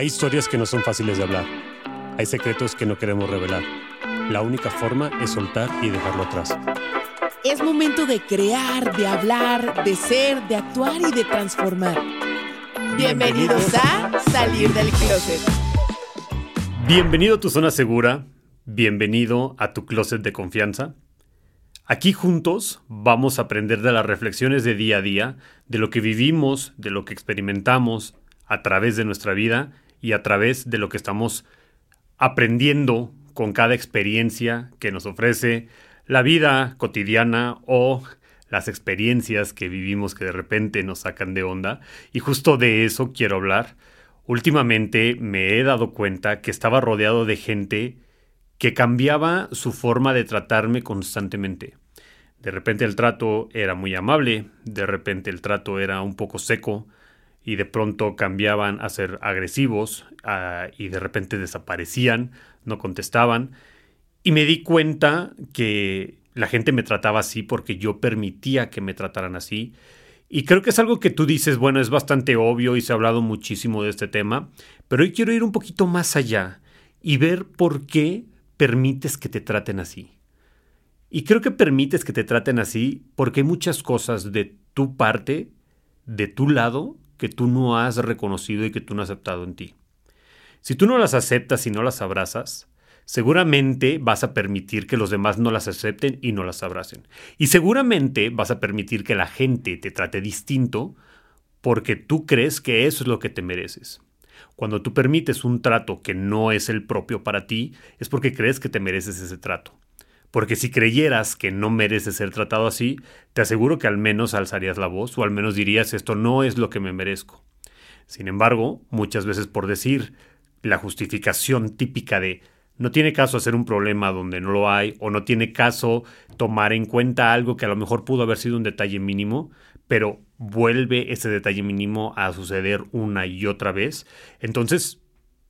Hay historias que no son fáciles de hablar. Hay secretos que no queremos revelar. La única forma es soltar y dejarlo atrás. Es momento de crear, de hablar, de ser, de actuar y de transformar. Bienvenidos a Salir del Closet. Bienvenido a tu zona segura. Bienvenido a tu closet de confianza. Aquí juntos vamos a aprender de las reflexiones de día a día, de lo que vivimos, de lo que experimentamos a través de nuestra vida y a través de lo que estamos aprendiendo con cada experiencia que nos ofrece la vida cotidiana o las experiencias que vivimos que de repente nos sacan de onda. Y justo de eso quiero hablar. Últimamente me he dado cuenta que estaba rodeado de gente que cambiaba su forma de tratarme constantemente. De repente el trato era muy amable, de repente el trato era un poco seco, y de pronto cambiaban a ser agresivos y de repente desaparecían, no contestaban. Y me di cuenta que la gente me trataba así porque yo permitía que me trataran así. Y creo que es algo que tú dices, bueno, es bastante obvio y se ha hablado muchísimo de este tema, pero hoy quiero ir un poquito más allá y ver por qué permites que te traten así. Y creo que permites que te traten así porque hay muchas cosas de tu parte, de tu lado, que tú no has reconocido y que tú no has aceptado en ti. Si tú no las aceptas y no las abrazas, seguramente vas a permitir que los demás no las acepten y no las abracen. Y seguramente vas a permitir que la gente te trate distinto porque tú crees que eso es lo que te mereces. Cuando tú permites un trato que no es el propio para ti, es porque crees que te mereces ese trato. Porque si creyeras que no mereces ser tratado así, te aseguro que al menos alzarías la voz o al menos dirías esto no es lo que me merezco. Sin embargo, muchas veces por decir la justificación típica de no tiene caso hacer un problema donde no lo hay o no tiene caso tomar en cuenta algo que a lo mejor pudo haber sido un detalle mínimo, pero vuelve ese detalle mínimo a suceder una y otra vez, entonces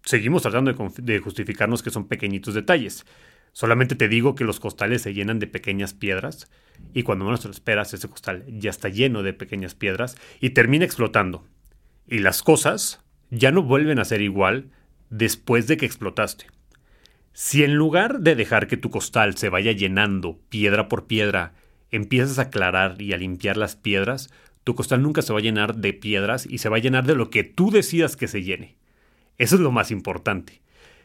seguimos tratando de, justificarnos que son pequeñitos detalles. Solamente te digo que los costales se llenan de pequeñas piedras y cuando menos te lo esperas ese costal ya está lleno de pequeñas piedras y termina explotando. Y las cosas ya no vuelven a ser igual después de que explotaste. Si en lugar de dejar que tu costal se vaya llenando piedra por piedra, empiezas a aclarar y a limpiar las piedras, tu costal nunca se va a llenar de piedras y se va a llenar de lo que tú decidas que se llene. Eso es lo más importante.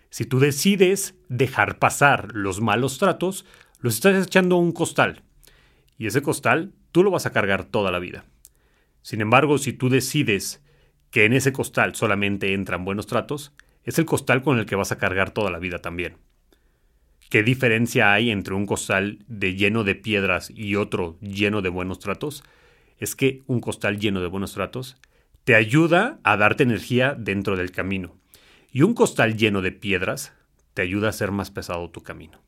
Si tú decides dejar pasar los malos tratos, los estás echando a un costal. Y ese costal tú lo vas a cargar toda la vida. Sin embargo, si tú decides que en ese costal solamente entran buenos tratos, es el costal con el que vas a cargar toda la vida también. ¿Qué diferencia hay entre un costal de lleno de piedras y otro lleno de buenos tratos? Es que un costal lleno de buenos tratos te ayuda a darte energía dentro del camino. Y un costal lleno de piedras te ayuda a hacer más pesado tu camino.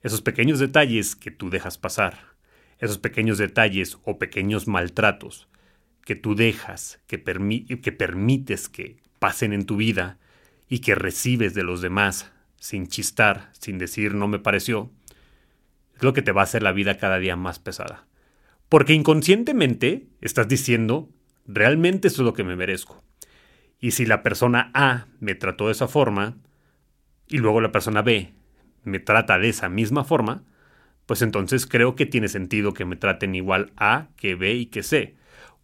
Esos pequeños detalles que tú dejas pasar, esos pequeños detalles o pequeños maltratos que tú dejas, que, permites que pasen en tu vida y que recibes de los demás sin chistar, sin decir no me pareció, es lo que te va a hacer la vida cada día más pesada. Porque inconscientemente estás diciendo, realmente eso es lo que me merezco. Y si la persona A me trató de esa forma y luego la persona B me trata de esa misma forma, pues entonces creo que tiene sentido que me traten igual A que B y que C.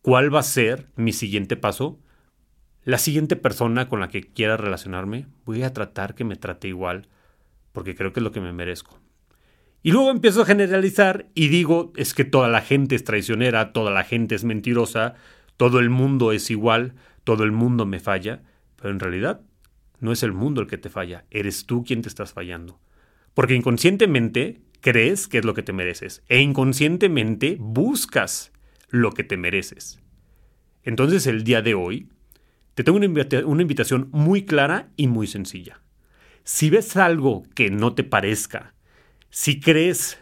¿Cuál va a ser mi siguiente paso? La siguiente persona con la que quiera relacionarme, voy a tratar que me trate igual, porque creo que es lo que me merezco. Y luego empiezo a generalizar y digo, es que toda la gente es traicionera, toda la gente es mentirosa, todo el mundo es igual, todo el mundo me falla, pero en realidad no es el mundo el que te falla, eres tú quien te estás fallando. Porque inconscientemente crees que es lo que te mereces e inconscientemente buscas lo que te mereces. Entonces el día de hoy te tengo una, invitación muy clara y muy sencilla. Si ves algo que no te parezca, si crees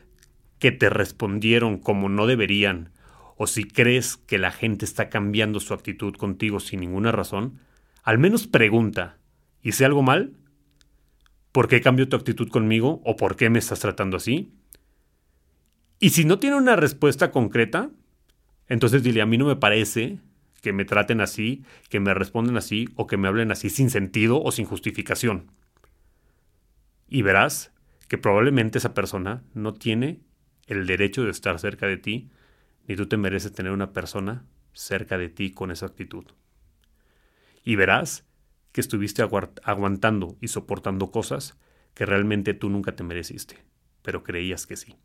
que te respondieron como no deberían, o si crees que la gente está cambiando su actitud contigo sin ninguna razón, al menos pregunta, ¿hice algo mal? ¿Por qué cambió tu actitud conmigo o por qué me estás tratando así? Y si no tiene una respuesta concreta, entonces dile, a mí no me parece que me traten así, que me responden así o que me hablen así sin sentido o sin justificación. Y verás que probablemente esa persona no tiene el derecho de estar cerca de ti, ni tú te mereces tener una persona cerca de ti con esa actitud. Y verás que estuviste aguantando y soportando cosas que realmente tú nunca te mereciste, pero creías que sí.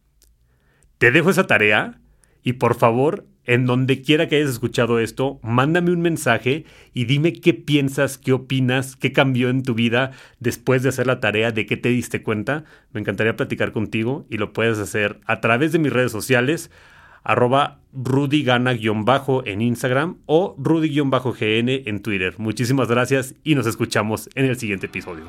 Te dejo esa tarea y por favor, en donde quiera que hayas escuchado esto, mándame un mensaje y dime qué piensas, qué opinas, qué cambió en tu vida después de hacer la tarea, de qué te diste cuenta. Me encantaría platicar contigo y lo puedes hacer a través de mis redes sociales, arroba rudygana-bajo en Instagram o rudy-gn en Twitter. Muchísimas gracias y nos escuchamos en el siguiente episodio.